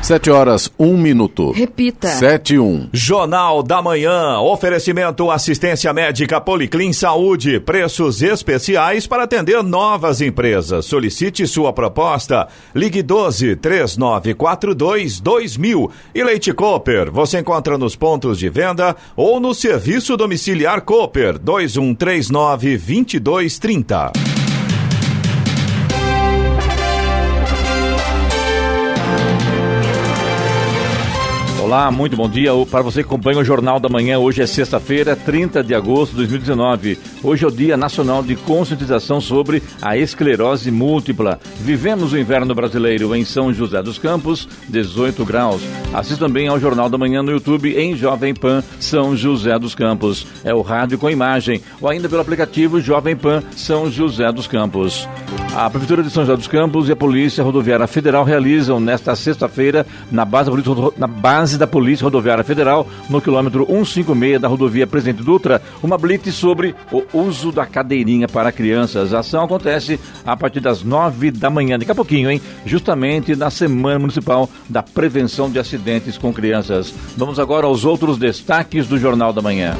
Sete horas, um minuto. Repita. Sete e um. Jornal da Manhã. Oferecimento assistência médica Policlin Saúde. Preços especiais para atender novas empresas. Solicite sua proposta. Ligue 12 3942 2000. E Leite Cooper. Você encontra nos pontos de venda ou no serviço domiciliar Cooper 2139 2230. Olá, muito bom dia para você que acompanha o Jornal da Manhã. Hoje é sexta-feira, 30 de agosto de 2019. Hoje é o Dia Nacional de Conscientização sobre a Esclerose Múltipla. Vivemos o inverno brasileiro em São José dos Campos, 18 graus. Assista também ao Jornal da Manhã no YouTube em Jovem Pan São José dos Campos. É o rádio com imagem ou ainda pelo aplicativo Jovem Pan São José dos Campos. A Prefeitura de São José dos Campos e a Polícia Rodoviária Federal realizam nesta sexta-feira na base, na base da Polícia Rodoviária Federal, no quilômetro 156 da rodovia Presidente Dutra, uma blitz sobre o uso da cadeirinha para crianças. A ação acontece a partir das nove da manhã, daqui a pouquinho, hein? Justamente na Semana Municipal da Prevenção de Acidentes com Crianças. Vamos agora aos outros destaques do Jornal da Manhã.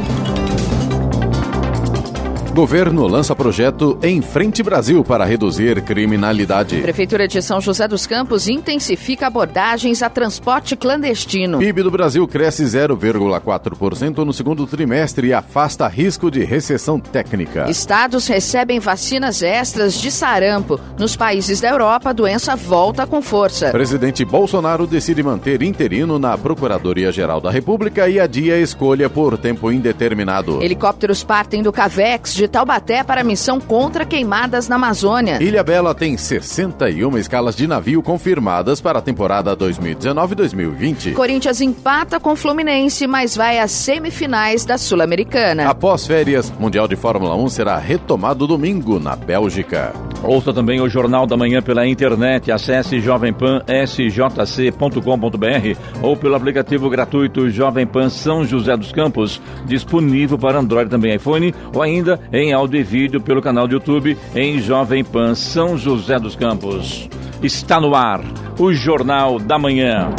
Governo lança projeto Em Frente Brasil para reduzir criminalidade. Prefeitura de São José dos Campos intensifica abordagens a transporte clandestino. PIB do Brasil cresce 0,4% no segundo trimestre e afasta risco de recessão técnica. Estados recebem vacinas extras de sarampo. Nos países da Europa, a doença volta com força. Presidente Bolsonaro decide manter interino na Procuradoria-Geral da República e adia a escolha por tempo indeterminado. Helicópteros partem do Cavex de Taubaté para a missão contra queimadas na Amazônia. Ilha Bela tem 61 escalas de navio confirmadas para a temporada 2019-2020. Corinthians empata com Fluminense, mas vai às semifinais da Sul-Americana. Após férias, Mundial de Fórmula 1 será retomado domingo na Bélgica. Ouça também o Jornal da Manhã pela internet. Acesse jovempan.sjc.com.br ou pelo aplicativo gratuito Jovem Pan São José dos Campos, disponível para Android também iPhone ou ainda em áudio e vídeo pelo canal do YouTube em Jovem Pan São José dos Campos. Está no ar o Jornal da Manhã.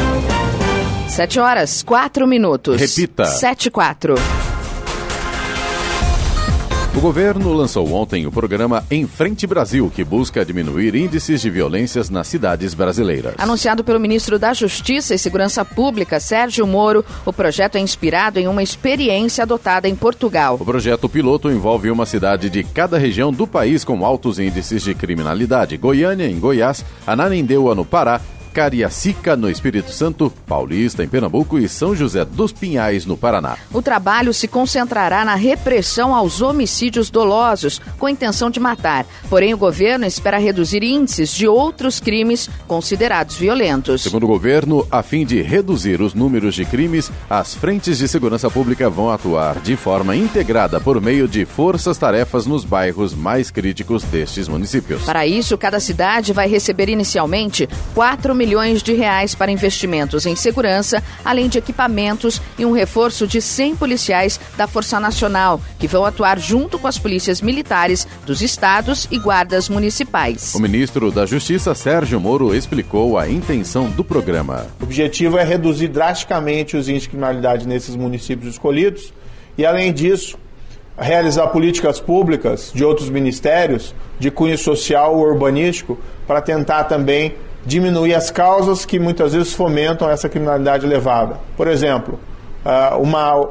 Sete horas, quatro minutos. Repita. Sete e quatro. O governo lançou ontem o programa Em Frente Brasil, que busca diminuir índices de violências nas cidades brasileiras. Anunciado pelo ministro da Justiça e Segurança Pública, Sérgio Moro, o projeto é inspirado em uma experiência adotada em Portugal. O projeto piloto envolve uma cidade de cada região do país com altos índices de criminalidade: Goiânia, em Goiás, Ananindeua, no Pará, Cariacica, no Espírito Santo, Paulista, em Pernambuco e São José dos Pinhais, no Paraná. O trabalho se concentrará na repressão aos homicídios dolosos, com a intenção de matar. Porém, o governo espera reduzir índices de outros crimes considerados violentos. Segundo o governo, a fim de reduzir os números de crimes, as frentes de segurança pública vão atuar de forma integrada por meio de forças-tarefas nos bairros mais críticos destes municípios. Para isso, cada cidade vai receber inicialmente 4 milhões de reais para investimentos em segurança, além de equipamentos e um reforço de 100 policiais da Força Nacional, que vão atuar junto com as polícias militares dos estados e guardas municipais. O ministro da Justiça, Sérgio Moro, explicou a intenção do programa. O objetivo é reduzir drasticamente os índices de criminalidade nesses municípios escolhidos e, além disso, realizar políticas públicas de outros ministérios, de cunho social ou urbanístico, para tentar também diminuir as causas que muitas vezes fomentam essa criminalidade elevada. Por exemplo, uma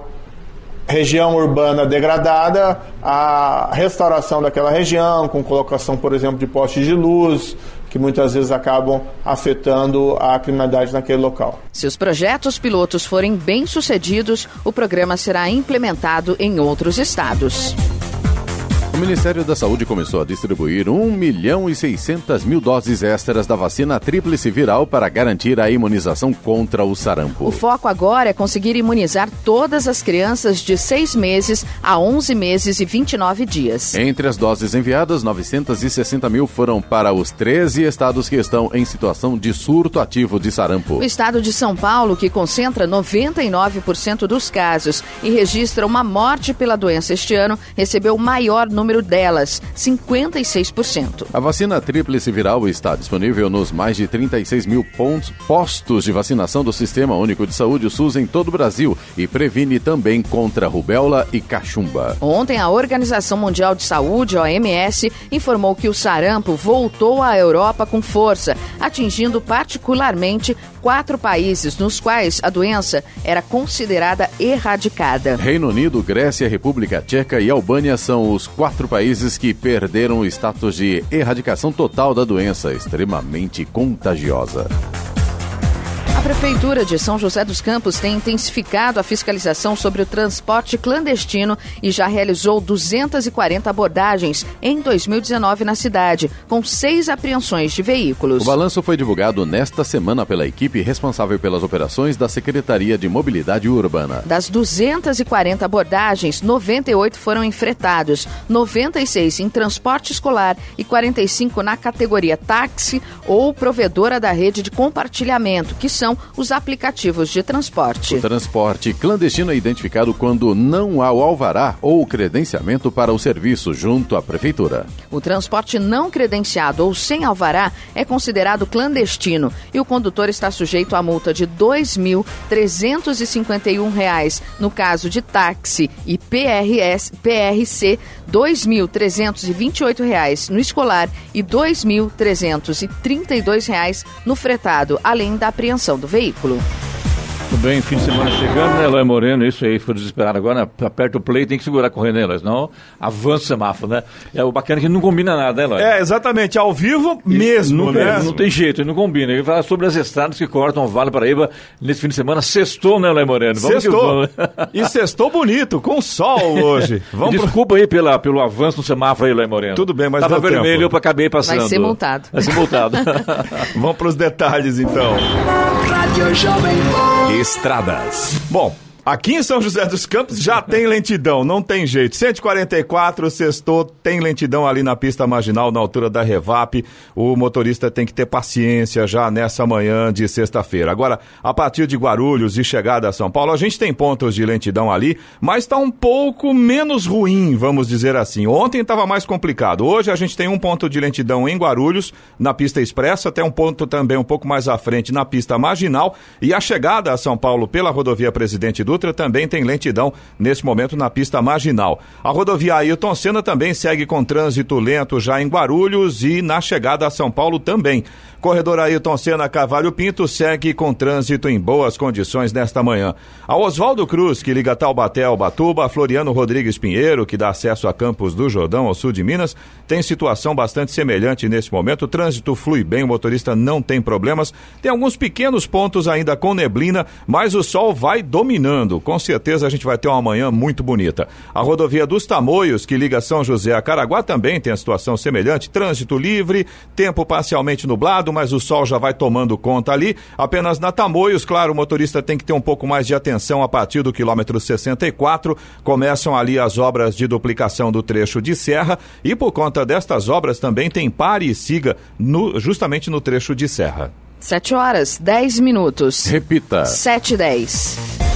região urbana degradada, a restauração daquela região, com colocação, por exemplo, de postes de luz, que muitas vezes acabam afetando a criminalidade naquele local. Se os projetos pilotos forem bem sucedidos, o programa será implementado em outros estados. O Ministério da Saúde começou a distribuir 1 milhão e 600 mil doses extras da vacina tríplice viral para garantir a imunização contra o sarampo. O foco agora é conseguir imunizar todas as crianças de 6 meses a 11 meses e 29 dias. Entre as doses enviadas, 960 mil foram para os 13 estados que estão em situação de surto ativo de sarampo. O estado de São Paulo, que concentra 99% dos casos e registra uma morte pela doença este ano, recebeu o maior número número delas, 56%. A vacina tríplice viral está disponível nos mais de 36 mil pontos, postos de vacinação do Sistema Único de Saúde, o SUS, em todo o Brasil e previne também contra rubéola e cachumba. Ontem, a Organização Mundial de Saúde, OMS, informou que o sarampo voltou à Europa com força, atingindo particularmente quatro países nos quais a doença era considerada erradicada. Reino Unido, Grécia, República Tcheca e Albânia são os quatro países que perderam o status de erradicação total da doença extremamente contagiosa. A Prefeitura de São José dos Campos tem intensificado a fiscalização sobre o transporte clandestino e já realizou 240 abordagens em 2019 na cidade, com seis apreensões de veículos. O balanço foi divulgado nesta semana pela equipe responsável pelas operações da Secretaria de Mobilidade Urbana. Das 240 abordagens, 98 foram enfretados, 96 em transporte escolar e 45 na categoria táxi ou provedora da rede de compartilhamento, que são os aplicativos de transporte. O transporte clandestino é identificado quando não há o alvará ou credenciamento para o serviço junto à prefeitura. O transporte não credenciado ou sem alvará é considerado clandestino e o condutor está sujeito a multa de R$ 2.351 no caso de táxi e PRS, PRC, R$ 2.328 no escolar e R$ 2.332 no fretado, além da apreensão do veículo. Tudo bem, fim de semana chegando, né, Eloy Moreno? Isso aí, foi desesperado agora, né? aperta o play, tem que segurar correndo, né, Eloy? Senão avança o semáforo, né? É o bacana é que não combina nada, né, Eloy? É, exatamente, ao vivo mesmo, não, né? Não tem jeito, não combina. Ele fala sobre as estradas que cortam o Vale Paraíba nesse fim de semana. Sextou, né, Eloy Moreno? Vamos sextou. e sextou bonito, com sol hoje. Vamos Desculpa pro... aí pela, pelo avanço no semáforo aí, Eloy Moreno. Tudo bem, mas Tava vermelho, tempo. eu acabei passando. Vai ser multado. Vai ser multado. Vamos para os detalhes, então. Estradas. Bom, Aqui em São José dos Campos já tem lentidão, não tem jeito. 144, sextou, tem lentidão ali na pista marginal, na altura da Revap. O motorista tem que ter paciência já nessa manhã de sexta-feira. Agora, a partir de Guarulhos e chegada a São Paulo, a gente tem pontos de lentidão ali, mas está um pouco menos ruim, vamos dizer assim. Ontem estava mais complicado. Hoje a gente tem um ponto de lentidão em Guarulhos, na pista expressa, tem um ponto também um pouco mais à frente na pista marginal. E a chegada a São Paulo pela rodovia Presidente Dutra Dutra também tem lentidão nesse momento na pista marginal. A rodovia Ailton Senna também segue com trânsito lento já em Guarulhos e na chegada a São Paulo também. Corredor Ailton Senna Cavalho Pinto segue com trânsito em boas condições nesta manhã. A Oswaldo Cruz, que liga Taubaté ao Batuba, a Floriano Rodrigues Pinheiro, que dá acesso a Campos do Jordão, ao sul de Minas, tem situação bastante semelhante nesse momento. O trânsito flui bem, o motorista não tem problemas. Tem alguns pequenos pontos ainda com neblina, mas o sol vai dominando. Com certeza a gente vai ter uma manhã muito bonita. A rodovia dos Tamoios, que liga São José a Caraguá, também tem a situação semelhante. Trânsito livre, tempo parcialmente nublado mas o sol já vai tomando conta ali. Apenas na Tamoios, claro, o motorista tem que ter um pouco mais de atenção a partir do quilômetro 64. Começam ali as obras de duplicação do trecho de serra e por conta destas obras também tem pare e siga no, justamente no trecho de serra. 7 horas, 10 minutos. Repita. 7 e 10.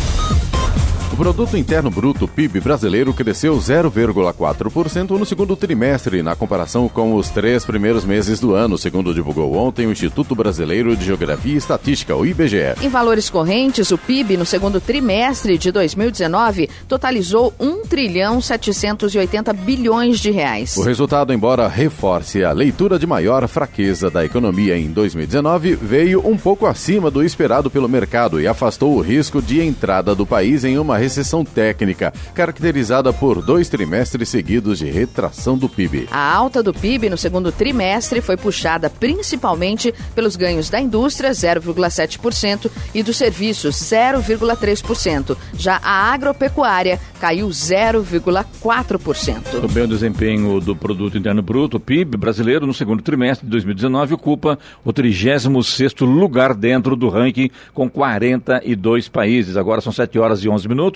O produto interno bruto PIB brasileiro cresceu 0,4% no segundo trimestre, na comparação com os três primeiros meses do ano, segundo divulgou ontem o Instituto Brasileiro de Geografia e Estatística, o IBGE. Em valores correntes, o PIB no segundo trimestre de 2019 totalizou 1 trilhão 780 bilhões de reais. O resultado, embora reforce a leitura de maior fraqueza da economia em 2019, veio um pouco acima do esperado pelo mercado e afastou o risco de entrada do país em uma recessão técnica, caracterizada por dois trimestres seguidos de retração do PIB. A alta do PIB no segundo trimestre foi puxada principalmente pelos ganhos da indústria, 0,7%, e dos serviços, 0,3%. Já a agropecuária caiu 0,4%. Também o desempenho do Produto Interno Bruto, PIB, brasileiro, no segundo trimestre de 2019, ocupa o 36º lugar dentro do ranking, com 42 países. Agora são 7 horas e 11 minutos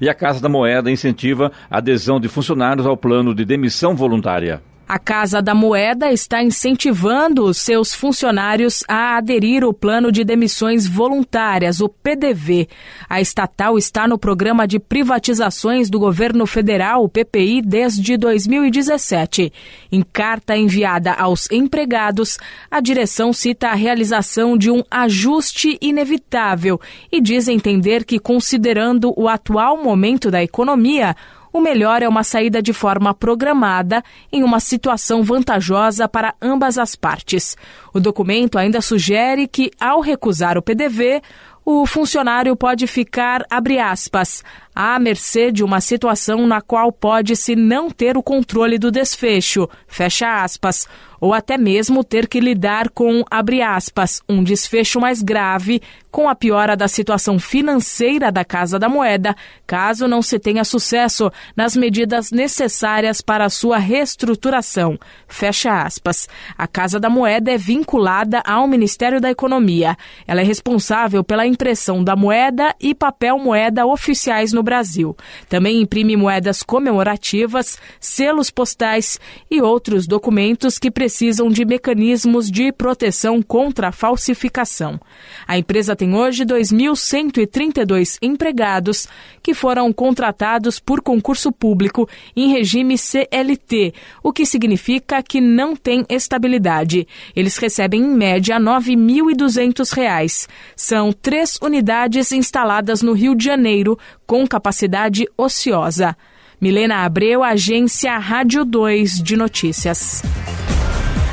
e a Casa da Moeda incentiva a adesão de funcionários ao plano de demissão voluntária. A Casa da Moeda está incentivando seus funcionários a aderir ao Plano de Demissões Voluntárias, o PDV. A estatal está no programa de privatizações do governo federal, o PPI, desde 2017. Em carta enviada aos empregados, a direção cita a realização de um ajuste inevitável e diz entender que, considerando o atual momento da economia, o melhor é uma saída de forma programada em uma situação vantajosa para ambas as partes. O documento ainda sugere que, ao recusar o PDV, o funcionário pode ficar, abre aspas, à mercê de uma situação na qual pode-se não ter o controle do desfecho, fecha aspas, ou até mesmo ter que lidar com, aspas, um desfecho mais grave com a piora da situação financeira da Casa da Moeda, caso não se tenha sucesso nas medidas necessárias para a sua reestruturação, fecha aspas. A Casa da Moeda é vinculada ao Ministério da Economia. Ela é responsável pela impressão da moeda e papel moeda oficiais no Brasil. Também imprime moedas comemorativas, selos postais e outros documentos que precisam de mecanismos de proteção contra a falsificação. A empresa tem hoje 2.132 empregados que foram contratados por concurso público em regime CLT, o que significa que não tem estabilidade. Eles recebem em média R$ 9.200. São três unidades instaladas no Rio de Janeiro com capacidade ociosa. Milena Abreu, Agência Rádio 2 de Notícias.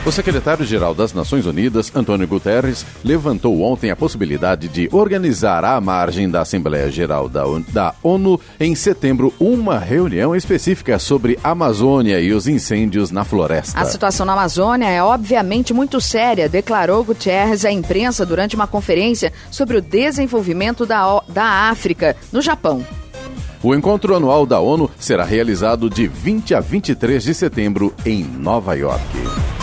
O secretário-geral das Nações Unidas, Antônio Guterres, levantou ontem a possibilidade de organizar à margem da Assembleia Geral da ONU em setembro uma reunião específica sobre a Amazônia e os incêndios na floresta. A situação na Amazônia é obviamente muito séria, declarou Guterres à imprensa durante uma conferência sobre o desenvolvimento da, da África, no Japão. O encontro anual da ONU será realizado de 20 a 23 de setembro em Nova York.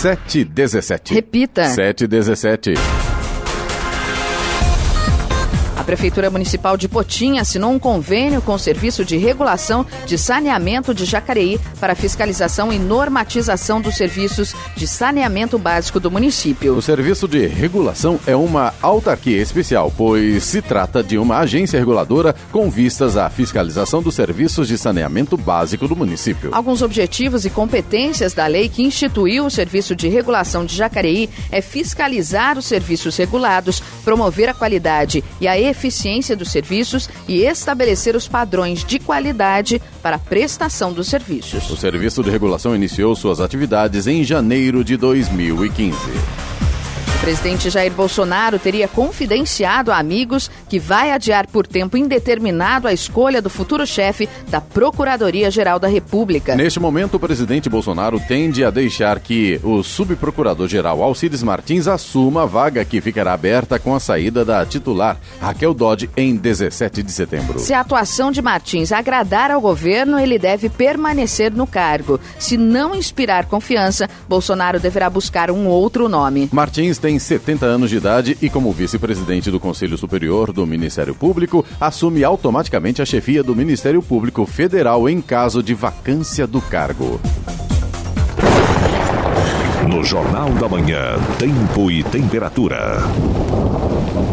717. Repita. 717. A Prefeitura Municipal de Potim assinou um convênio com o Serviço de Regulação de Saneamento de Jacareí para fiscalização e normatização dos serviços de saneamento básico do município. O Serviço de Regulação é uma autarquia especial, pois se trata de uma agência reguladora com vistas à fiscalização dos serviços de saneamento básico do município. Alguns objetivos e competências da lei que instituiu o Serviço de Regulação de Jacareí é fiscalizar os serviços regulados, promover a qualidade e a eficiência dos serviços e estabelecer os padrões de qualidade para a prestação dos serviços. O Serviço de Regulação iniciou suas atividades em janeiro de 2015. O presidente Jair Bolsonaro teria confidenciado a amigos que vai adiar por tempo indeterminado a escolha do futuro chefe da Procuradoria-Geral da República. Neste momento, o presidente Bolsonaro tende a deixar que o subprocurador-geral Alcides Martins assuma a vaga que ficará aberta com a saída da titular Raquel Dodge em 17 de setembro. Se a atuação de Martins agradar ao governo, ele deve permanecer no cargo. Se não inspirar confiança, Bolsonaro deverá buscar um outro nome. Martins tem 70 anos de idade e, como vice-presidente do Conselho Superior do Ministério Público, assume automaticamente a chefia do Ministério Público Federal em caso de vacância do cargo. No Jornal da Manhã, Tempo e Temperatura.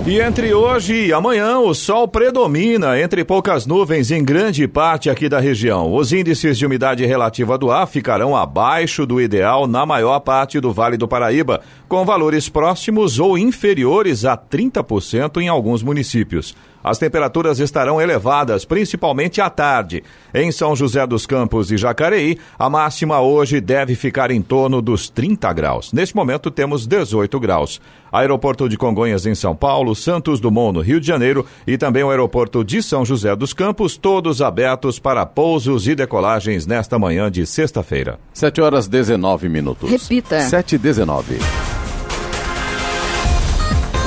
E entre hoje e amanhã, o sol predomina entre poucas nuvens em grande parte aqui da região. Os índices de umidade relativa do ar ficarão abaixo do ideal na maior parte do Vale do Paraíba, com valores próximos ou inferiores a 30% em alguns municípios. As temperaturas estarão elevadas, principalmente à tarde. Em São José dos Campos e Jacareí, a máxima hoje deve ficar em torno dos 30 graus. Neste momento temos 18 graus. Aeroporto de Congonhas em São Paulo, Santos Dumont no Rio de Janeiro e também o aeroporto de São José dos Campos, todos abertos para pousos e decolagens nesta manhã de sexta-feira. 7 horas 19 minutos. Repita. 7 e 19.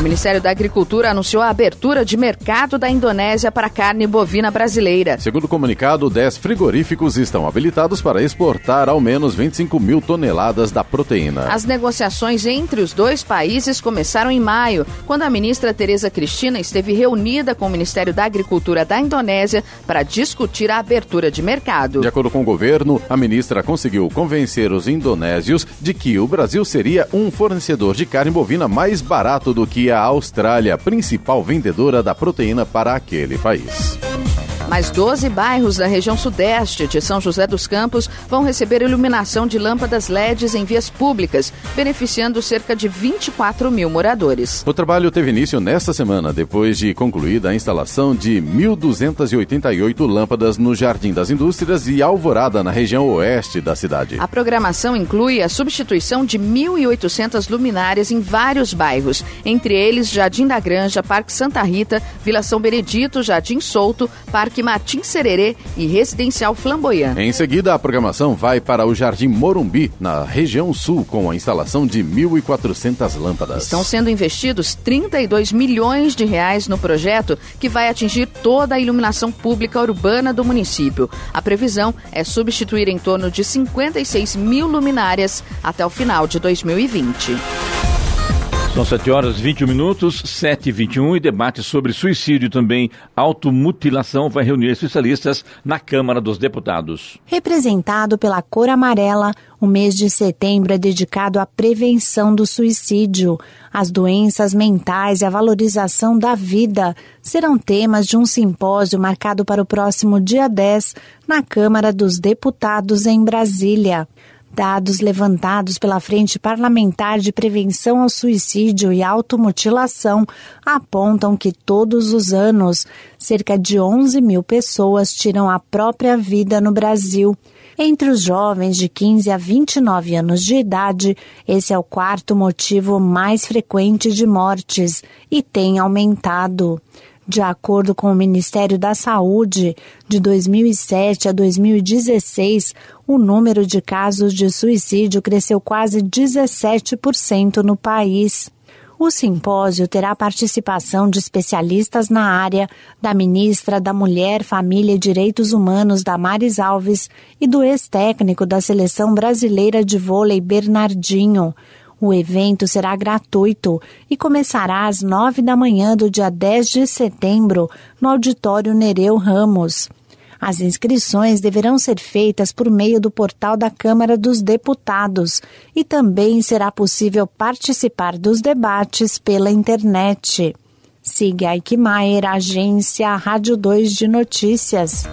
O Ministério da Agricultura anunciou a abertura de mercado da Indonésia para carne bovina brasileira. Segundo o comunicado, 10 frigoríficos estão habilitados para exportar ao menos 25 mil toneladas da proteína. As negociações entre os dois países começaram em maio, quando a ministra Tereza Cristina esteve reunida com o Ministério da Agricultura da Indonésia para discutir a abertura de mercado. De acordo com o governo, a ministra conseguiu convencer os indonésios de que o Brasil seria um fornecedor de carne bovina mais barato do que a Austrália, principal vendedora da proteína para aquele país. Mais 12 bairros da região sudeste de São José dos Campos vão receber iluminação de lâmpadas LEDs em vias públicas, beneficiando cerca de 24 mil moradores. O trabalho teve início nesta semana, depois de concluída a instalação de 1.288 lâmpadas no Jardim das Indústrias e Alvorada, na região oeste da cidade. A programação inclui a substituição de 1.800 luminárias em vários bairros, entre eles Jardim da Granja, Parque Santa Rita, Vila São Benedito, Jardim Solto, Parque Martim Sererê e Residencial Flamboyant. Em seguida, a programação vai para o Jardim Morumbi, na região sul, com a instalação de 1.400 lâmpadas. Estão sendo investidos 32 milhões de reais no projeto que vai atingir toda a iluminação pública urbana do município. A previsão é substituir em torno de 56 mil luminárias até o final de 2020. São 7 horas e 21 minutos, 7 e 21 e debate sobre suicídio e também automutilação vai reunir especialistas na Câmara dos Deputados. Representado pela cor amarela, o mês de setembro é dedicado à prevenção do suicídio. As doenças mentais e a valorização da vida serão temas de um simpósio marcado para o próximo dia 10 na Câmara dos Deputados em Brasília. Dados levantados pela Frente Parlamentar de Prevenção ao Suicídio e Automutilação apontam que todos os anos cerca de 11 mil pessoas tiram a própria vida no Brasil. Entre os jovens de 15 a 29 anos de idade, esse é o quarto motivo mais frequente de mortes e tem aumentado. De acordo com o Ministério da Saúde, de 2007 a 2016, o número de casos de suicídio cresceu quase 17% no país. O simpósio terá participação de especialistas na área, da ministra da Mulher, Família e Direitos Humanos, Damares Alves, e do ex-técnico da Seleção Brasileira de Vôlei, Bernardinho. O evento será gratuito e começará às nove da manhã do dia 10 de setembro, no Auditório Nereu Ramos. As inscrições deverão ser feitas por meio do portal da Câmara dos Deputados e também será possível participar dos debates pela internet. Siga Aikmaier, agência Rádio 2 de Notícias.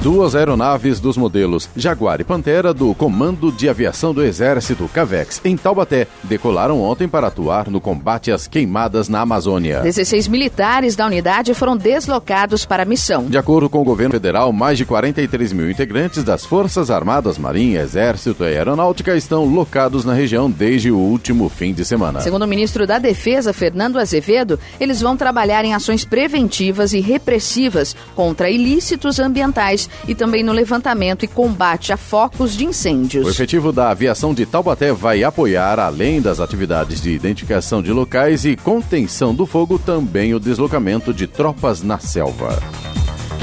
Duas aeronaves dos modelos Jaguar e Pantera do Comando de Aviação do Exército CAVEX em Taubaté decolaram ontem para atuar no combate às queimadas na Amazônia. 16 militares da unidade foram deslocados para a missão. De acordo com o governo federal, mais de 43 mil integrantes das Forças Armadas, Marinha, Exército e Aeronáutica estão locados na região desde o último fim de semana. Segundo o ministro da Defesa, Fernando Azevedo, eles vão trabalhar em ações preventivas e repressivas contra ilícitos ambientais e também no levantamento e combate a focos de incêndios. O efetivo da aviação de Taubaté vai apoiar, além das atividades de identificação de locais e contenção do fogo, também o deslocamento de tropas na selva.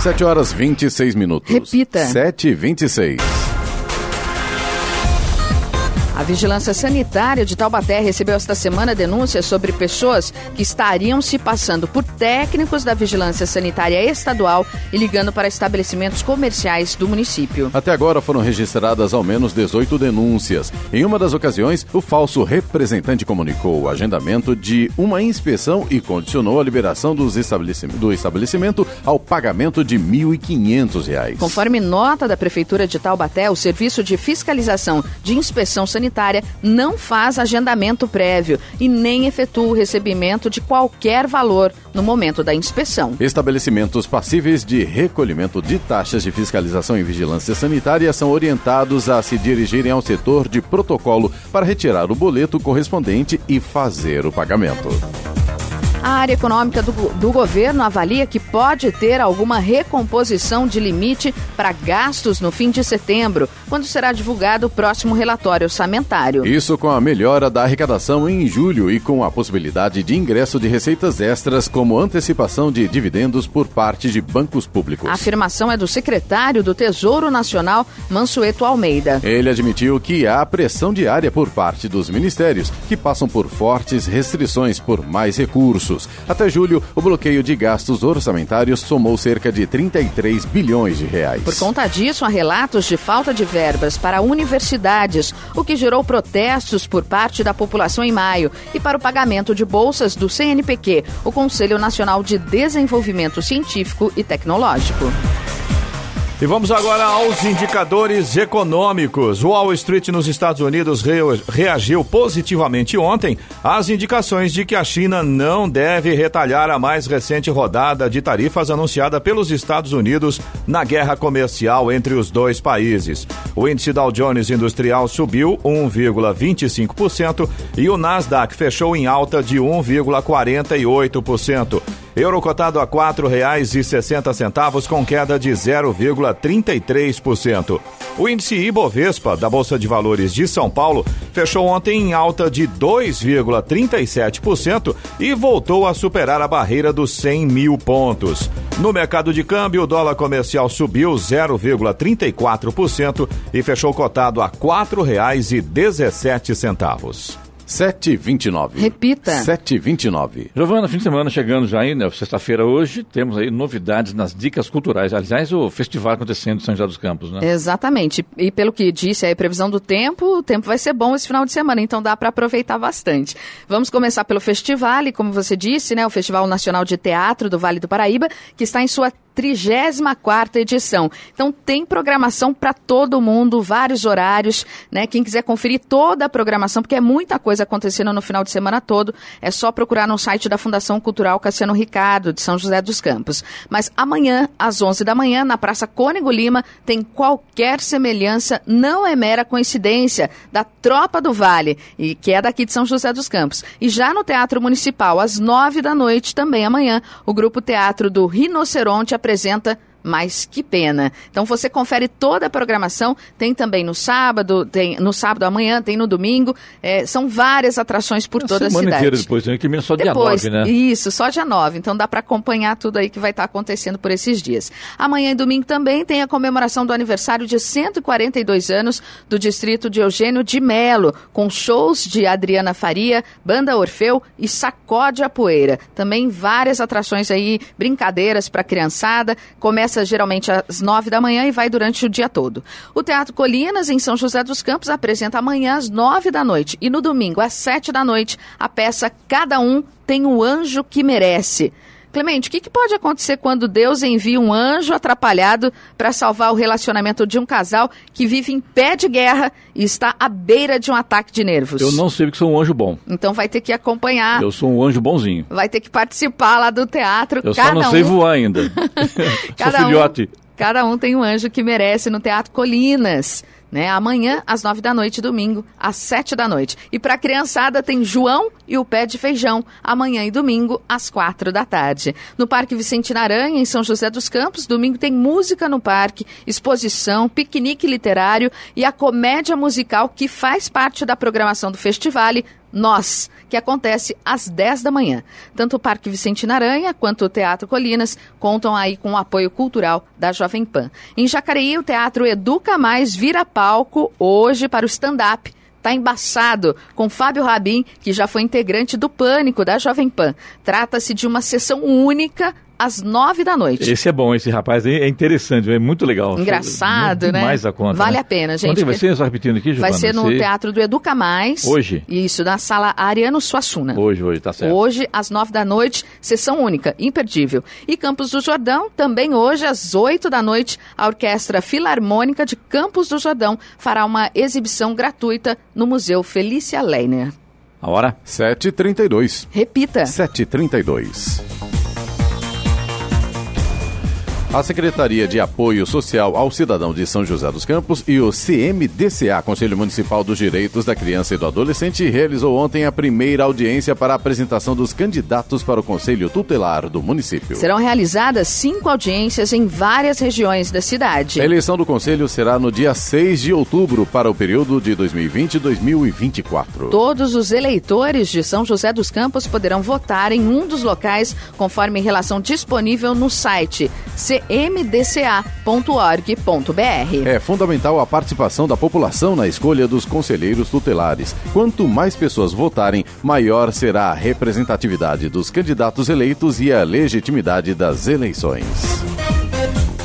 7 horas 26 minutos. Repita. 7 e 26. A Vigilância Sanitária de Taubaté recebeu esta semana denúncias sobre pessoas que estariam se passando por técnicos da Vigilância Sanitária Estadual e ligando para estabelecimentos comerciais do município. Até agora foram registradas ao menos 18 denúncias. Em uma das ocasiões, o falso representante comunicou o agendamento de uma inspeção e condicionou a liberação estabelecimento, do estabelecimento ao pagamento de R$ 1.500. Conforme nota da Prefeitura de Taubaté, o Serviço de Fiscalização de Inspeção Sanitária não faz agendamento prévio e nem efetua o recebimento de qualquer valor no momento da inspeção. Estabelecimentos passíveis de recolhimento de taxas de fiscalização e vigilância sanitária são orientados a se dirigirem ao setor de protocolo para retirar o boleto correspondente e fazer o pagamento. A área econômica do, do, governo avalia que pode ter alguma recomposição de limite para gastos no fim de setembro, quando será divulgado o próximo relatório orçamentário. Isso com a melhora da arrecadação em julho e com a possibilidade de ingresso de receitas extras, como antecipação de dividendos por parte de bancos públicos. A afirmação é do secretário do Tesouro Nacional, Mansueto Almeida. Ele admitiu que há pressão diária por parte dos ministérios, que passam por fortes restrições por mais recursos recursos. Até julho, o bloqueio de gastos orçamentários somou cerca de 33 bilhões de reais. Por conta disso, há relatos de falta de verbas para universidades, o que gerou protestos por parte da população em maio e para o pagamento de bolsas do CNPq, o Conselho Nacional de Desenvolvimento Científico e Tecnológico. E vamos agora aos indicadores econômicos. O Wall Street nos Estados Unidos reagiu positivamente ontem às indicações de que a China não deve retalhar a mais recente rodada de tarifas anunciada pelos Estados Unidos na guerra comercial entre os dois países. O índice Dow Jones Industrial subiu 1,25% e o Nasdaq fechou em alta de 1,48%. Euro cotado a R$ 4,60 com queda de 0,33%. O índice Ibovespa da Bolsa de Valores de São Paulo fechou ontem em alta de 2,37% e voltou a superar a barreira dos 100 mil pontos. No mercado de câmbio, o dólar comercial subiu 0,34% e fechou cotado a R$ 4,17. 7h29. Repita. 7h29. Giovana, fim de semana chegando já aí, né? Sexta-feira hoje, temos aí novidades nas dicas culturais. Aliás, o festival acontecendo em São José dos Campos, né? Exatamente. E pelo que disse aí, previsão do tempo, o tempo vai ser bom esse final de semana, então dá para aproveitar bastante. Vamos começar pelo festival, e como você disse, né? O Festival Nacional de Teatro do Vale do Paraíba, que está em sua 34 edição. Então tem programação para todo mundo, vários horários, né? Quem quiser conferir toda a programação, porque é muita coisa acontecendo no final de semana todo, é só procurar no site da Fundação Cultural Cassiano Ricardo, de São José dos Campos. Mas amanhã, às 11 da manhã, na Praça Cônego Lima, tem qualquer semelhança, não é mera coincidência, da Tropa do Vale, e que é daqui de São José dos Campos. E já no Teatro Municipal, às 9 da noite, também amanhã, o Grupo Teatro do Rinoceronte apresenta representa mas que pena. Então você confere toda a programação, tem também no sábado, tem no sábado amanhã, tem no domingo, é, são várias atrações por a toda a cidade. Semana inteira depois, tem que menos só dia depois, 9, né? Isso, só dia 9. Então dá para acompanhar tudo aí que vai estar tá acontecendo por esses dias. Amanhã e domingo também tem a comemoração do aniversário de 142 anos do distrito de Eugênio de Melo, com shows de Adriana Faria, Banda Orfeu e Sacode a Poeira. Também várias atrações aí, brincadeiras para criançada. Começa Começa geralmente às nove da manhã e vai durante o dia todo. O Teatro Colinas, em São José dos Campos, apresenta amanhã às nove da noite e no domingo às sete da noite a peça Cada Um Tem o Anjo que Merece. Clemente, o que, que, pode acontecer quando Deus envia um anjo atrapalhado para salvar o relacionamento de um casal que vive em pé de guerra e está à beira de um ataque de nervos? Eu não sei que sou um anjo bom. Então vai ter que acompanhar. Eu sou um anjo bonzinho. Vai ter que participar lá do teatro. Eu cada só não um... sei voar ainda. cada sou filhote. Um, cada um tem um anjo que merece no Teatro Colinas né? Amanhã, às nove da noite, domingo, às sete da noite. E para a criançada tem João e o Pé de Feijão, amanhã e domingo, às quatro da tarde. No Parque Vicente Naranha, em São José dos Campos, domingo tem música no parque, exposição, piquenique literário e a comédia musical que faz parte da programação do festival nós, que acontece às 10 da manhã. Tanto o Parque Vicente Naranha quanto o Teatro Colinas contam aí com o apoio cultural da Jovem Pan. Em Jacareí, o Teatro Educa Mais vira palco hoje para o stand-up tá embaçado com Fábio Rabin, que já foi integrante do Pânico da Jovem Pan. Trata-se de uma sessão única às nove da noite. Esse é bom, esse rapaz aí é interessante, é muito legal. Engraçado, muito né? Mais a conta. Vale né? a pena, gente. Quando vai ser? Só repetindo aqui, Giovana? Vai ser no Teatro do Educa Mais. Hoje? Isso, na sala Ariano Suassuna. Hoje, hoje, tá certo. Hoje, às nove da noite, sessão única, imperdível. E Campos do Jordão, também hoje, às oito da noite, a Orquestra Filarmônica de Campos do Jordão fará uma exibição gratuita no Museu Felícia Leiner. A hora? 7h32. Repita. 7h32. A Secretaria de Apoio Social ao Cidadão de São José dos Campos e o CMDCA, Conselho Municipal dos Direitos da Criança e do Adolescente, realizou ontem a primeira audiência para a apresentação dos candidatos para o Conselho Tutelar do município. Serão realizadas cinco audiências em várias regiões da cidade. A eleição do Conselho será no dia 6 de outubro para o período de 2020 e 2024. Todos os eleitores de São José dos Campos poderão votar em um dos locais conforme relação disponível no site cmdca.org.br. É fundamental a participação da população na escolha dos conselheiros tutelares. Quanto mais pessoas votarem, maior será a representatividade dos candidatos eleitos e a legitimidade das eleições.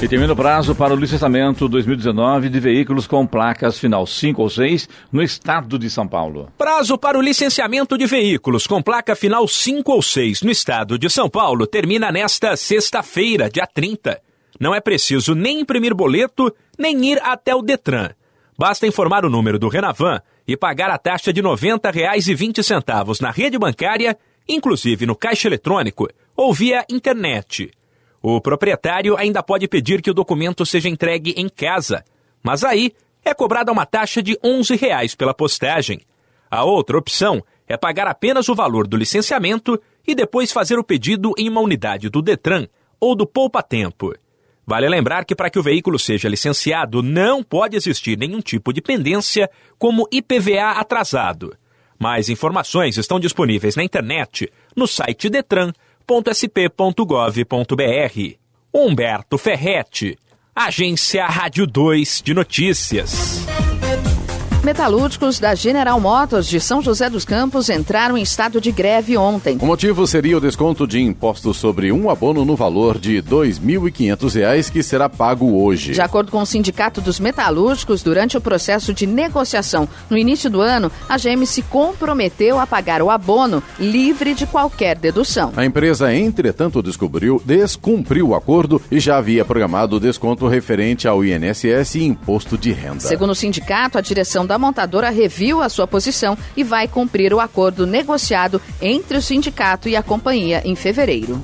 E termina o prazo para o licenciamento 2019 de veículos com placas final 5 ou 6 no estado de São Paulo. Prazo para o licenciamento de veículos com placa final 5 ou 6 no estado de São Paulo termina nesta sexta-feira, dia 30. Não é preciso nem imprimir boleto, nem ir até o Detran. Basta informar o número do Renavan e pagar a taxa de R$ 90,20 na rede bancária, inclusive no caixa eletrônico ou via internet. O proprietário ainda pode pedir que o documento seja entregue em casa, mas aí é cobrada uma taxa de 11 reais pela postagem. A outra opção é pagar apenas o valor do licenciamento e depois fazer o pedido em uma unidade do Detran ou do Poupa Tempo. Vale lembrar que para que o veículo seja licenciado não pode existir nenhum tipo de pendência, como IPVA atrasado. Mais informações estão disponíveis na internet, no site detran.sp.gov.br. Humberto Ferretti, Agência Rádio 2 de Notícias. Metalúrgicos da General Motors de São José dos Campos entraram em estado de greve ontem. O motivo seria o desconto de impostos sobre um abono no valor de R$ 2.500 que será pago hoje. De acordo com o Sindicato dos Metalúrgicos, durante o processo de negociação no início do ano, a GM se comprometeu a pagar o abono livre de qualquer dedução. A empresa, entretanto, descobriu, descumpriu o acordo e já havia programado o desconto referente ao INSS e imposto de renda. Segundo o sindicato, a direção da montadora reviu a sua posição e vai cumprir o acordo negociado entre o sindicato e a companhia em fevereiro.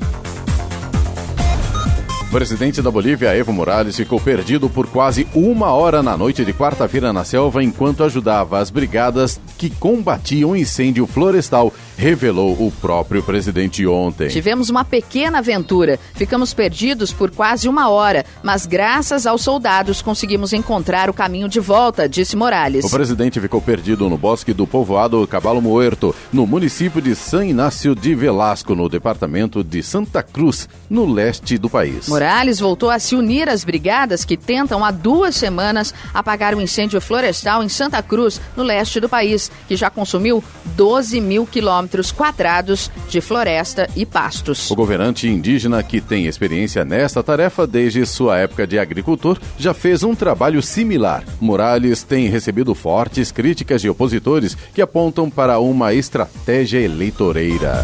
O presidente da Bolívia, Evo Morales, ficou perdido por quase uma hora na noite de quarta-feira na selva enquanto ajudava as brigadas que combatiam um incêndio florestal, revelou o próprio presidente ontem. Tivemos uma pequena aventura. Ficamos perdidos por quase uma hora, mas graças aos soldados conseguimos encontrar o caminho de volta, disse Morales. O presidente ficou perdido no bosque do povoado Cabalo Muerto, no município de San Inácio de Velasco, no departamento de Santa Cruz, no leste do país. Morales voltou a se unir às brigadas que tentam há duas semanas apagar o incêndio florestal em Santa Cruz, no leste do país, que já consumiu 12 mil quilômetros quadrados de floresta e pastos. O governante indígena, que tem experiência nesta tarefa desde sua época de agricultor, já fez um trabalho similar. Morales tem recebido fortes críticas de opositores que apontam para uma estratégia eleitoreira.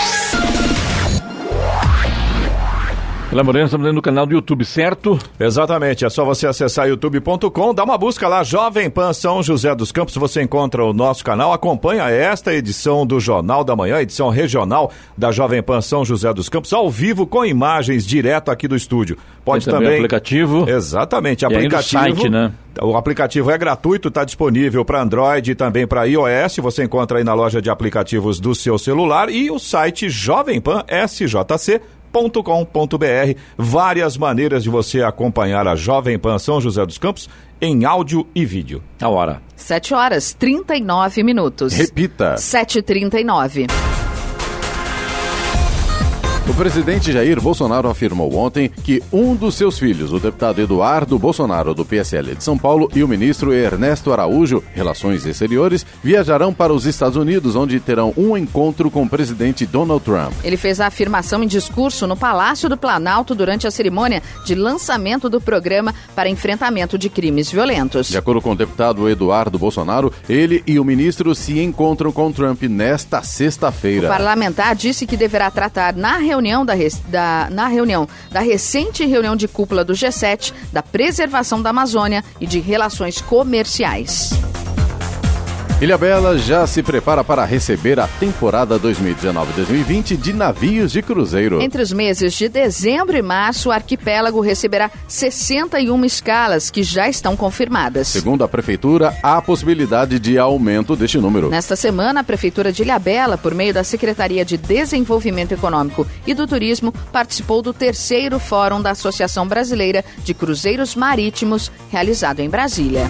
Pela Morena, estamos no canal do YouTube, certo? Exatamente, é só você acessar youtube.com, dá uma busca lá, Jovem Pan São José dos Campos, você encontra o nosso canal, acompanha esta edição do Jornal da Manhã, edição regional da Jovem Pan São José dos Campos, ao vivo com imagens direto aqui do estúdio. Pode Tem também. também aplicativo. Exatamente, aplicativo. site, né? O aplicativo é gratuito, está disponível para Android e também para iOS. Você encontra aí na loja de aplicativos do seu celular e o site Jovem Pan SJC com.br várias maneiras de você acompanhar a Jovem Pan São José dos Campos em áudio e vídeo. A hora. 7 horas 39 minutos. Repita. 7h39. O presidente Jair Bolsonaro afirmou ontem que um dos seus filhos, o deputado Eduardo Bolsonaro, do PSL de São Paulo, e o ministro Ernesto Araújo, Relações Exteriores, viajarão para os Estados Unidos, onde terão um encontro com o presidente Donald Trump. Ele fez a afirmação em discurso no Palácio do Planalto durante a cerimônia de lançamento do programa para enfrentamento de crimes violentos. De acordo com o deputado Eduardo Bolsonaro, ele e o ministro se encontram com Trump nesta O sexta-feira. parlamentar disse que deverá tratar na reunião da, res- da- na reunião da recente reunião de cúpula do G7 da preservação da Amazônia e de relações comerciais. Ilha Bela já se prepara para receber a temporada 2019-2020 de navios de cruzeiro. Entre os meses de dezembro e março, o arquipélago receberá 61 escalas que já estão confirmadas. Segundo a prefeitura, há possibilidade de aumento deste número. Nesta semana, a Prefeitura de Ilhabela, por meio da Secretaria de Desenvolvimento Econômico e do Turismo, participou do terceiro Fórum da Associação Brasileira de Cruzeiros Marítimos, realizado em Brasília.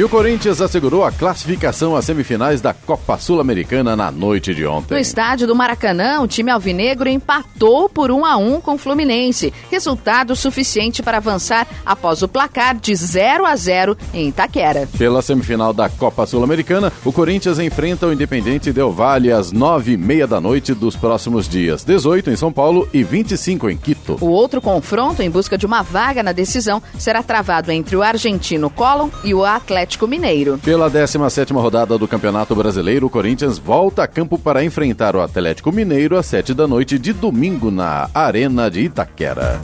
E o Corinthians assegurou a classificação às semifinais da Copa Sul-Americana na noite de No ontem. estádio do Maracanã, o time alvinegro empatou por 1 a 1 com o Fluminense, resultado suficiente para avançar após o placar de 0 a 0 em Itaquera. Pela semifinal da Copa Sul-Americana, o Corinthians enfrenta o Independente Del Valle às nove e meia da noite dos próximos dias, 18 em São Paulo e 25 em Quito. O outro confronto, em busca de uma vaga na decisão, será travado entre o argentino Colón e o Atlético Mineiro. Pela 17ª rodada do Campeonato Brasileiro, o Corinthians volta a campo para enfrentar o Atlético Mineiro às 7 da noite de domingo na Arena de Itaquera.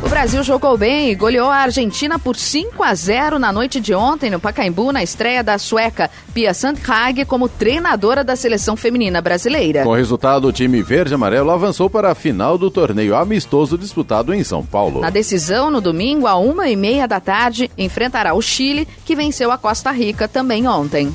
O Brasil jogou bem e goleou a Argentina por 5 a 0 na noite de ontem no Pacaembu, na estreia da sueca Pia Sandhage como treinadora da seleção feminina brasileira. Com o resultado, o time verde-amarelo avançou para a final do torneio amistoso disputado em São Paulo. Na decisão, no domingo, a uma e meia da tarde, enfrentará o Chile, que venceu a Costa Rica também ontem.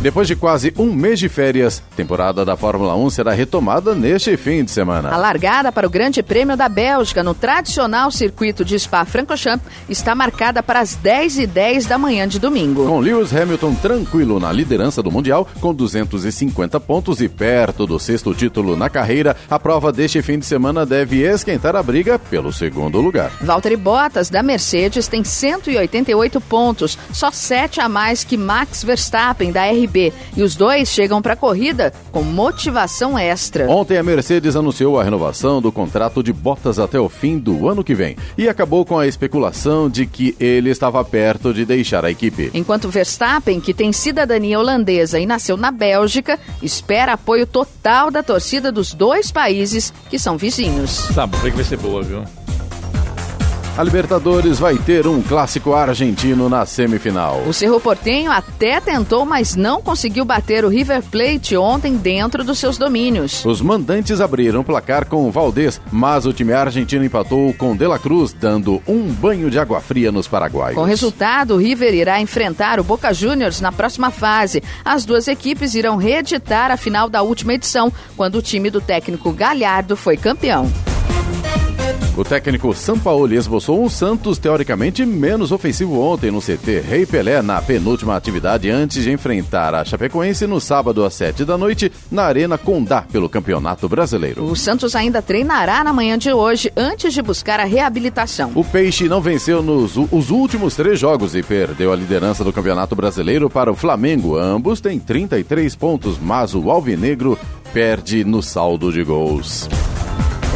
Depois de quase um mês de férias, a temporada da Fórmula 1 será retomada neste fim de semana. A largada para o Grande Prêmio da Bélgica no tradicional circuito de Spa-Francorchamps está marcada para as 10h10 da manhã de domingo. Com Lewis Hamilton tranquilo na liderança do Mundial, com 250 pontos e perto do sexto título na carreira, a prova deste fim de semana deve esquentar a briga pelo segundo lugar. Valtteri Bottas, da Mercedes, tem 188 pontos, só 7 a mais que Max Verstappen, da RB. E os dois chegam para a corrida com motivação extra. Ontem a Mercedes anunciou a renovação do contrato de Bottas até o fim do ano que vem e acabou com a especulação de que ele estava perto de deixar a equipe. Enquanto Verstappen, que tem cidadania holandesa e nasceu na Bélgica, espera apoio total da torcida dos dois países que são vizinhos. Sabe, que vai ser boa, viu? A Libertadores vai ter um clássico argentino na semifinal. O Cerro Portenho até tentou, mas não conseguiu bater o River Plate ontem dentro dos seus domínios. Os mandantes abriram o placar com o Valdez, mas o time argentino empatou com De La Cruz, dando um banho de água fria nos paraguaios. Com o resultado, o River irá enfrentar o Boca Juniors na próxima fase. As duas equipes irão reeditar a final da última edição, quando o time do técnico Galhardo foi campeão. O técnico Sampaoli esboçou um Santos teoricamente menos ofensivo ontem no CT Rei Pelé na penúltima atividade antes de enfrentar a Chapecoense no sábado às sete da noite na Arena Condá pelo Campeonato Brasileiro. O Santos ainda treinará na manhã de hoje antes de buscar a reabilitação. O Peixe não venceu nos os últimos três jogos e perdeu a liderança do Campeonato Brasileiro para o Flamengo. Ambos têm 33 pontos, mas o Alvinegro perde no saldo de gols.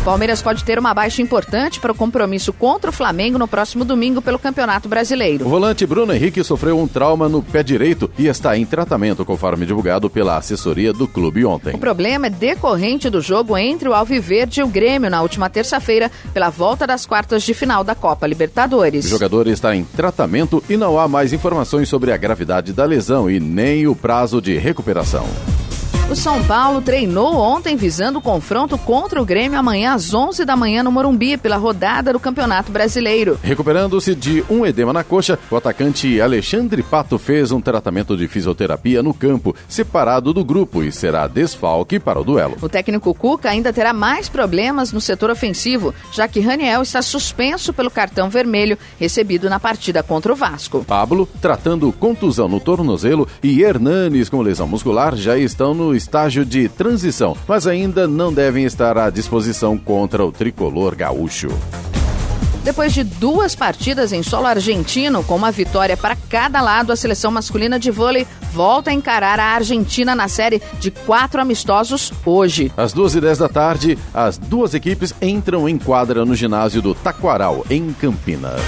Palmeiras pode ter uma baixa importante para o compromisso contra o Flamengo no próximo domingo pelo Campeonato Brasileiro. O volante Bruno Henrique sofreu um trauma no pé direito e está em tratamento, conforme divulgado pela assessoria do clube ontem. O problema é decorrente do jogo entre o Alviverde e o Grêmio na última terça-feira pela volta das quartas de final da Copa Libertadores. O jogador está em tratamento e não há mais informações sobre a gravidade da lesão e nem o prazo de recuperação. O São Paulo treinou ontem visando o confronto contra o Grêmio amanhã às 11 da manhã no Morumbi pela rodada do Campeonato Brasileiro. Recuperando-se de um edema na coxa, o atacante Alexandre Pato fez um tratamento de fisioterapia no campo, separado do grupo e será desfalque para o duelo. O técnico Cuca ainda terá mais problemas no setor ofensivo, já que Raniel está suspenso pelo cartão vermelho recebido na partida contra o Vasco. Pablo, tratando contusão no tornozelo, e Hernanes com lesão muscular já estão no estágio de transição, mas ainda não devem estar à disposição contra o tricolor gaúcho. Depois de duas partidas em solo argentino, com uma vitória para cada lado, a seleção masculina de vôlei volta a encarar a Argentina na série de quatro amistosos hoje. Às duas e dez da tarde, as duas equipes entram em quadra no ginásio do Taquaral, em Campinas.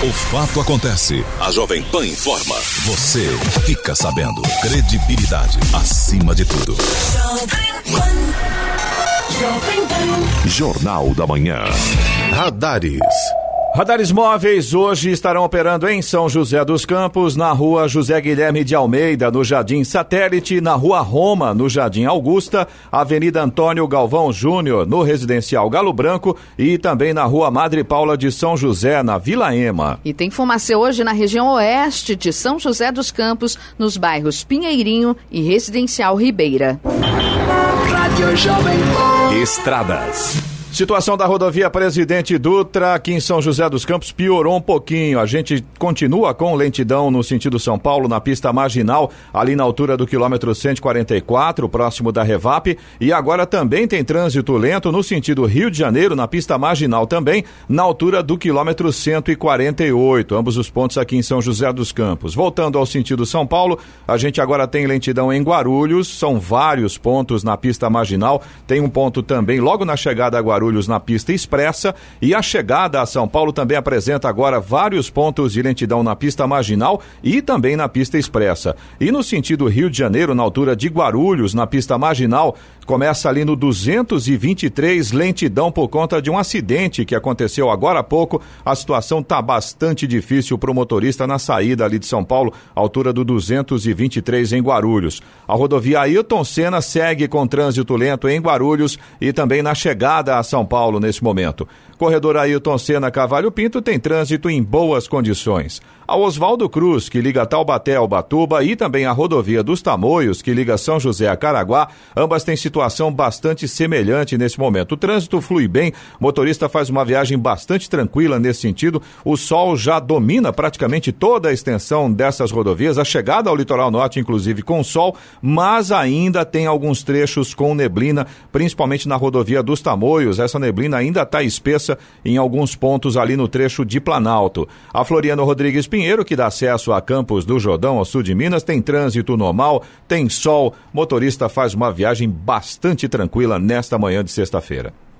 O fato acontece. A Jovem Pan informa. Você fica sabendo. Credibilidade acima de tudo. Jornal da Manhã. Radares. Radares móveis hoje estarão operando em São José dos Campos, na rua José Guilherme de Almeida, no Jardim Satélite, na rua Roma, no Jardim Augusta, Avenida Antônio Galvão Júnior, no Residencial Galo Branco e também na rua Madre Paula de São José, na Vila Ema. E tem fumacê hoje na região oeste de São José dos Campos, nos bairros Pinheirinho e Residencial Ribeira. Rádio Jovem Pan. Estradas. Situação da rodovia Presidente Dutra, aqui em São José dos Campos, piorou um pouquinho. A gente continua com lentidão no sentido São Paulo, na pista marginal, ali na altura do quilômetro 144, próximo da Revap. E agora também tem trânsito lento no sentido Rio de Janeiro, na pista marginal também, na altura do quilômetro 148. Ambos os pontos aqui em São José dos Campos. Voltando ao sentido São Paulo, a gente agora tem lentidão em Guarulhos, são vários pontos na pista marginal. Tem um ponto também logo na chegada a Guarulhos na pista expressa e a chegada a São Paulo também apresenta agora vários pontos de lentidão na pista marginal e também na pista expressa. E no sentido Rio de Janeiro, na altura de Guarulhos, na pista marginal, começa ali no 223, lentidão por conta de um acidente que aconteceu agora há pouco. A situação está bastante difícil para o motorista na saída ali de São Paulo, altura do 223 em Guarulhos. A rodovia Ailton Senna segue com trânsito lento em Guarulhos e também na chegada a São Paulo nesse momento. Corredor Ailton Senna Cavalho Pinto tem trânsito em boas condições. A Oswaldo Cruz, que liga Taubaté ao Batuba, e também a rodovia dos Tamoios, que liga São José a Caraguá, ambas têm situação bastante semelhante nesse momento. O trânsito flui bem, o motorista faz uma viagem bastante tranquila nesse sentido. O sol já domina praticamente toda a extensão dessas rodovias, a chegada ao litoral norte, inclusive com sol, mas ainda tem alguns trechos com neblina, principalmente na rodovia dos Tamoios. Essa neblina ainda está espessa em alguns pontos ali no trecho de Planalto. A Floriano Rodrigues Pinheiro, que dá acesso a Campos do Jordão, ao sul de Minas, tem trânsito normal, tem sol. Motorista faz uma viagem bastante tranquila nesta manhã de sexta-feira.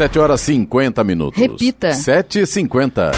7 horas 50 minutos. Repita. 7 e 50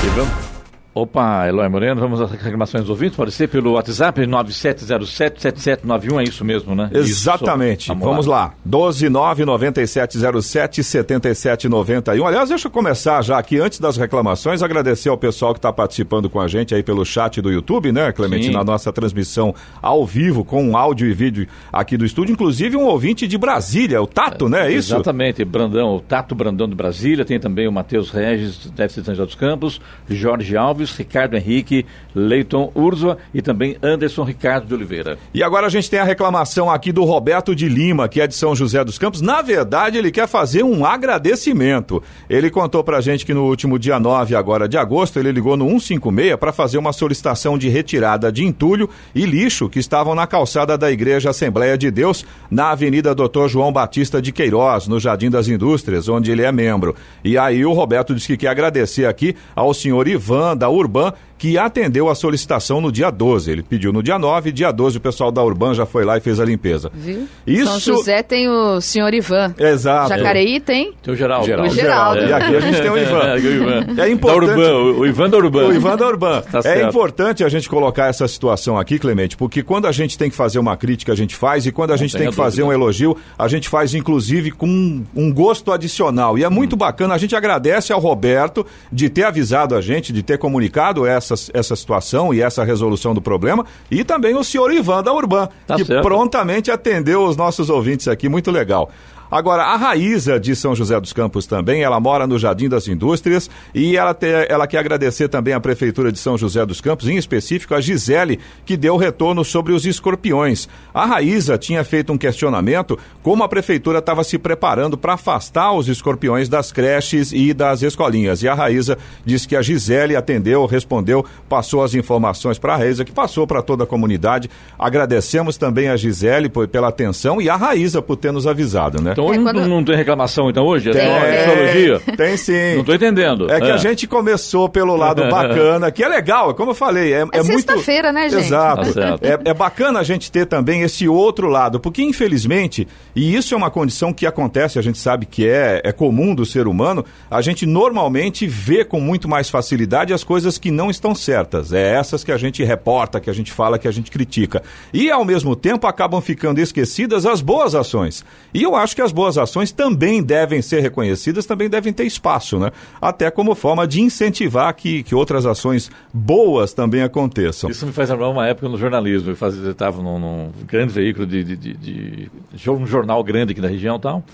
Opa, Eloy Moreno, vamos às reclamações dos ouvintes, pode ser pelo WhatsApp 9707-7791, é isso mesmo, né? Exatamente. Isso. Vamos lá. 12997077791. Aliás, deixa eu começar já aqui, antes das reclamações, agradecer ao pessoal que está participando com a gente aí pelo chat do YouTube, né, Clemente? Sim. Na nossa transmissão ao vivo, com áudio e vídeo aqui do estúdio. Inclusive um ouvinte de Brasília, o Tato, né? É isso? Exatamente, Brandão, o Tato Brandão de Brasília, tem também o Matheus Regis, deve ser de São José dos Campos, Jorge Alves, Alves, Ricardo Henrique, Leiton Urzua e também Anderson Ricardo de Oliveira. E agora a gente tem a reclamação aqui do Roberto de Lima, que é de São José dos Campos. Na verdade, ele quer fazer um agradecimento. Ele contou pra gente que no último dia 9 agora de agosto, ele ligou no 156 para fazer uma solicitação de retirada de entulho e lixo que estavam na calçada da Igreja Assembleia de Deus, na Avenida Doutor João Batista de Queiroz, no Jardim das Indústrias, onde ele é membro. E aí o Roberto disse que quer agradecer aqui ao senhor Ivan da Urban, que atendeu a solicitação no dia 12. Ele pediu no dia 9, dia 12 o pessoal da Urban já foi lá e fez a limpeza. Viu? Isso... São José tem o senhor Ivan. Exato. Jacareí tem Tem o Geraldo. o Geraldo. E aqui a gente tem o Ivan. É, o Ivan. É importante. Da Urban, o, Ivan da Urban. O Ivan da Urban. Tá é importante a gente colocar essa situação aqui, Clemente, porque quando a gente tem que fazer uma crítica, a gente faz, e quando a gente tem que fazer um elogio, a gente faz inclusive com um, um gosto adicional. E é muito bacana, a gente agradece ao Roberto de ter avisado a gente, de ter comunicado essa, essa situação e essa resolução do problema, e também o senhor Ivan da Urban, Tá que certo. prontamente atendeu os nossos ouvintes aqui, muito legal. Agora, a Raíza de São José dos Campos também, ela mora no Jardim das Indústrias e ela, te- ela quer agradecer também à Prefeitura de São José dos Campos, em específico a Gisele, que deu retorno sobre os escorpiões. A Raíza tinha feito um questionamento como a Prefeitura estava se preparando para afastar os escorpiões das creches e das escolinhas. E a Raíza disse que a Gisele atendeu, respondeu, passou as informações para a Raíza, que passou para toda a comunidade. Agradecemos também a Gisele pela atenção e a Raíza por ter nos avisado, né? Então hoje É, não- quando- não, tem reclamação então hoje? É Tem, só tem. Tem sim. Não estou entendendo. É que a gente começou pelo lado bacana, que é legal, como eu falei, é, é, muito... sexta-feira, né, gente? Exato. Tá. É, é bacana a gente ter também esse outro lado, porque infelizmente, e isso é uma condição que acontece, a gente sabe que é, é comum do ser humano, a gente normalmente vê com muito mais facilidade as coisas que não estão certas. É essas que a gente reporta, que a gente fala, que a gente critica. E ao mesmo tempo acabam ficando esquecidas as boas ações. E eu acho que as boas ações também devem ser reconhecidas, também devem ter espaço, né? Até como forma de incentivar que, que outras ações boas também aconteçam. Isso me faz lembrar uma época no jornalismo. Eu fazia- estava num, num grande veículo de, de, de, de- de um jornal grande aqui da região e tal.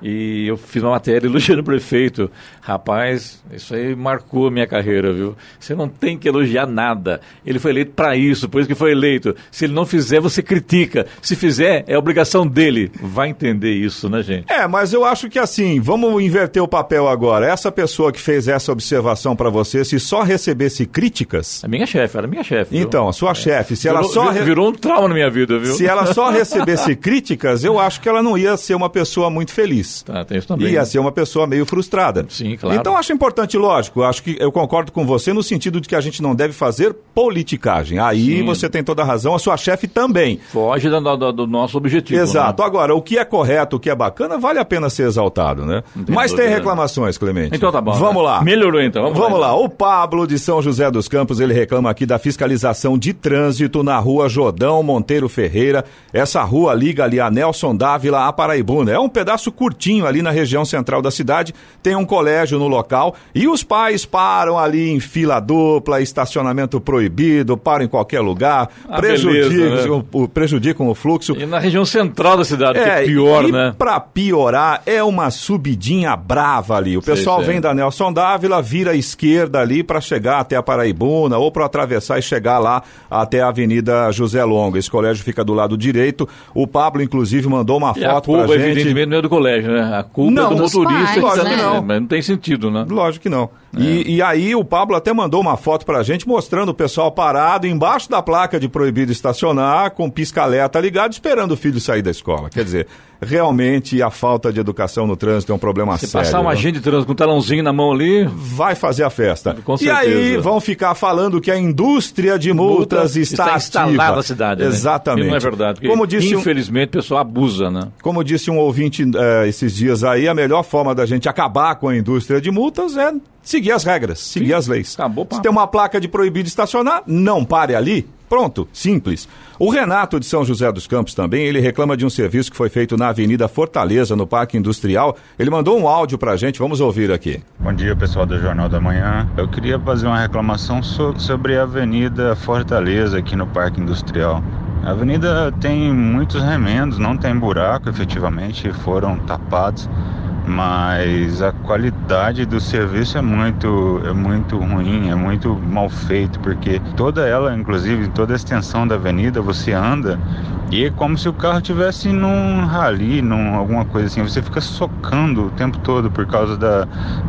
E eu fiz uma matéria elogiando o prefeito. Rapaz, isso aí marcou a minha carreira, viu? Você não tem que elogiar nada. Ele foi eleito para isso, por isso que foi eleito. Se ele não fizer, você critica. Se fizer, é obrigação dele. Vai entender isso, né, gente? É, mas eu acho que assim, vamos inverter o papel agora. Essa pessoa que fez essa observação para você, se só recebesse críticas, A minha chefe, era minha chefe. então, a sua chefe, se ela virou, só vi- re- virou um trauma na minha vida, viu? se ela só recebesse críticas, eu acho que ela não ia ser uma pessoa muito feliz. Tá, tem isso também. Ia ser uma pessoa meio frustrada. Sim, claro. Então acho importante, lógico, acho que eu concordo com você no sentido de que a gente não deve fazer politicagem. Aí Sim. você tem toda a razão, a sua chefe também. Foge da- da- do, nosso objetivo. Exato. né? Agora, o que é correto, o que é bacana, vale a pena ser exaltado, né? tem Mas tem reclamações, Clemente. Então tá bom. Vamos né? lá. Melhorou então. Vamos, Vamos lá, então. o Pablo de São José dos Campos, ele reclama aqui da fiscalização de trânsito na rua Jordão Monteiro Ferreira. Essa rua liga ali a Nelson Dávila a Paraibuna. É um pedaço curtinho ali na região central da cidade, tem um colégio no local e os pais param ali em fila dupla, estacionamento proibido, param em qualquer lugar, Ah, prejudicam, beleza, né? o, prejudicam o fluxo. E na região central da cidade, que é pior, e né? pra piorar, é uma subidinha brava ali. O Sei, pessoal sei. vem da Nelson Dávila, vira à esquerda ali pra chegar até a Paraibuna ou pra atravessar e chegar lá até a Avenida José Longo. Esse colégio fica do lado direito. O Pablo, inclusive, mandou uma E a foto culpa, pra gente. evidentemente, não é do colégio, né? A culpa Não, é do motorista. pais, lógico tá- que não. é, Mas não tem sentido, né? Lógico que não. E, e aí o Pablo até mandou uma foto pra gente mostrando o pessoal parado embaixo da placa de proibido estacionar, com pisca-alerta ligado, esperando o filho sair da escola. Quer dizer, realmente a falta de educação no trânsito é um problema Se sério. passar um né? agente de trânsito com um talãozinho na mão ali, vai fazer a festa. Com e aí certeza. vão ficar falando que a indústria de multas multa está, instalada ativa. na cidade. né? Exatamente. E não é verdade. Como disse, um, infelizmente, o pessoal abusa, né? como disse um ouvinte eh, esses dias aí, a melhor forma da gente acabar com a indústria de multas é seguir as regras, seguir as leis. Acabou, pá. Se tem uma placa de proibido estacionar, não pare ali. Pronto, simples. O Renato de São José dos Campos também, ele reclama de um serviço que foi feito na Avenida Fortaleza, no Parque Industrial. Ele mandou um áudio pra gente, vamos ouvir aqui. Bom dia, pessoal do Jornal da Manhã. Eu queria fazer uma reclamação so- sobre a Avenida Fortaleza aqui no Parque Industrial. A avenida tem muitos remendos, não tem buraco, efetivamente, foram tapados. Mas a qualidade do serviço é muito, é muito ruim, é muito mal feito, porque toda ela, inclusive toda a extensão da avenida, você anda e é como se o carro tivesse num rally, num alguma coisa assim. Você fica socando o tempo todo por causa da,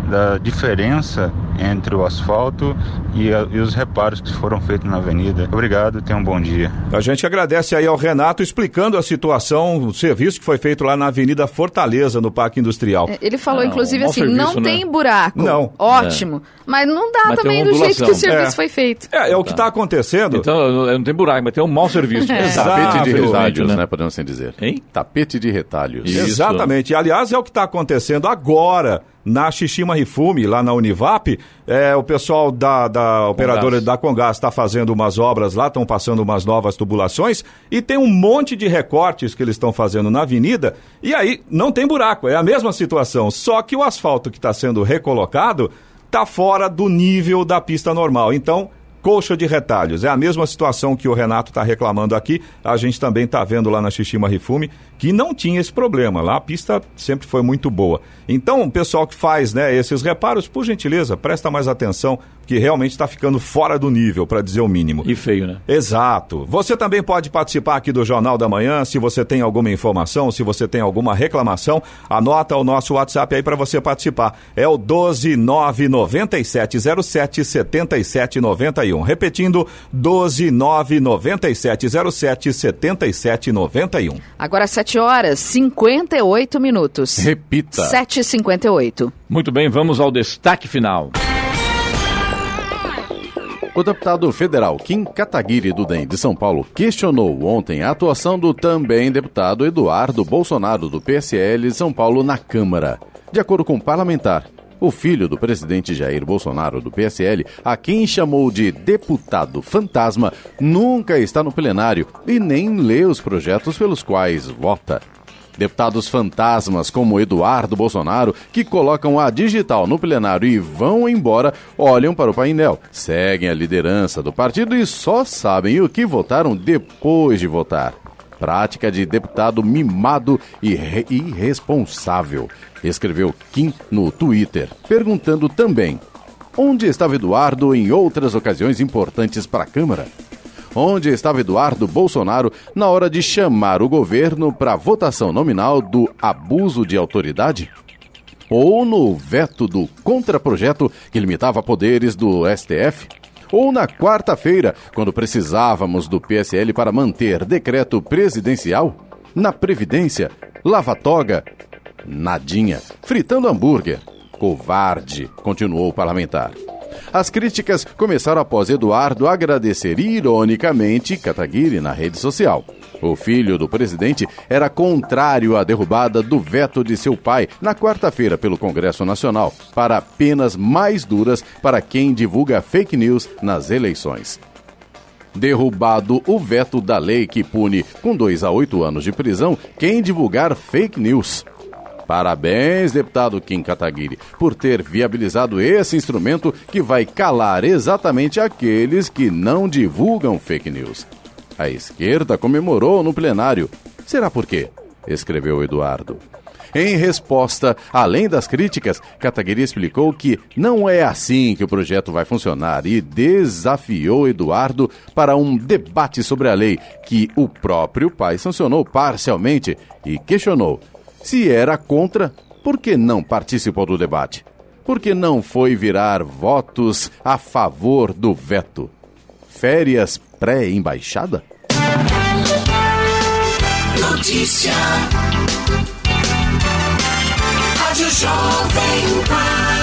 da diferença entre o asfalto e, a, e, os reparos que foram feitos na avenida. Obrigado, tenha um bom dia. A gente agradece aí ao Renato explicando a situação, o serviço que foi feito lá na Avenida Fortaleza, no Parque Industrial. É, ele falou, não, inclusive, assim, serviço, não né? tem buraco. Não. Ótimo. É. Mas não dá mas também do jeito que o serviço é. foi feito. É, é o que está acontecendo. Então, não tem buraco, mas tem um mau serviço. É. Tapete de retalhos, né? né? Podemos assim dizer. Hein? Tapete de retalhos. Isso. Exatamente. Aliás, é o que está acontecendo agora na Xixima Rifume, lá na Univap, é, o pessoal da, da operadora da Congás está fazendo umas obras lá, estão passando umas novas tubulações e tem um monte de recortes que eles estão fazendo na avenida e aí não tem buraco, é a mesma situação, só que o asfalto que está sendo recolocado está fora do nível da pista normal. Então, Coxa de retalhos. É a mesma situação que o Renato está reclamando aqui. A gente também está vendo lá na Xixima Rifume que não tinha esse problema. Lá a pista sempre foi muito boa. Então, o pessoal que faz né, esses reparos, por gentileza, presta mais atenção, que realmente está ficando fora do nível, para dizer o mínimo. E feio, né? Exato. Você também pode participar aqui do Jornal da Manhã. Se você tem alguma informação, se você tem alguma reclamação, anota o nosso WhatsApp aí para você participar. É o 12997077791. Repetindo, 12997077791. Agora 7 horas 58 minutos. Repita. 7h58. Muito bem, vamos ao destaque final. O deputado federal Kim Kataguiri do DEM de São Paulo questionou ontem a atuação do também deputado Eduardo Bolsonaro do PSL de São Paulo na Câmara. De acordo com o parlamentar, o filho do presidente Jair Bolsonaro do PSL, a quem chamou de deputado fantasma, nunca está no plenário e nem lê os projetos pelos quais vota. Deputados fantasmas como Eduardo Bolsonaro, que colocam a digital no plenário e vão embora, olham para o painel, seguem a liderança do partido e só sabem o que votaram depois de votar. Prática de deputado mimado e irresponsável, escreveu Kim no Twitter, perguntando também onde estava Eduardo em outras ocasiões importantes para a Câmara. Onde estava Eduardo Bolsonaro na hora de chamar o governo para votação nominal do abuso de autoridade? Ou no veto do contraprojeto que limitava poderes do STF? Ou na quarta-feira, quando precisávamos do PSL para manter decreto presidencial? Na Previdência? Lava-toga? Nadinha. Fritando hambúrguer. Covarde, continuou o parlamentar. As críticas começaram após Eduardo agradecer ironicamente Kataguiri na rede social. O filho do presidente era contrário à derrubada do veto de seu pai na quarta-feira pelo Congresso Nacional para penas mais duras para quem divulga fake news nas eleições derrubado o veto da lei que pune com 2 a 8 anos de prisão quem divulgar fake news. Parabéns, deputado Kim Kataguiri, por ter viabilizado esse instrumento que vai calar exatamente aqueles que não divulgam fake news. A esquerda comemorou no plenário. Será por quê? Escreveu Eduardo. Em resposta, além das críticas, Kataguiri explicou que não é assim que o projeto vai funcionar e desafiou Eduardo para um debate sobre a lei que o próprio pai sancionou parcialmente e questionou se era contra, por que não participou do debate? Por que não foi virar votos a favor do veto? Férias pré-embaixada? Notícia. Rádio Jovem Pan.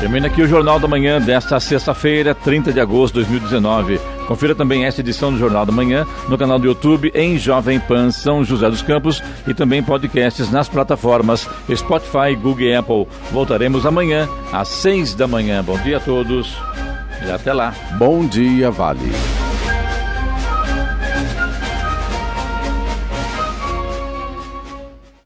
Termina aqui o Jornal da Manhã desta sexta-feira, 30 de agosto de 2019 Confira também esta edição do Jornal da Manhã no canal do YouTube em Jovem Pan São José dos Campos e também podcasts nas plataformas Spotify, Google e Apple. Voltaremos amanhã às seis da manhã. Bom dia a todos e até lá. Bom dia, Vale.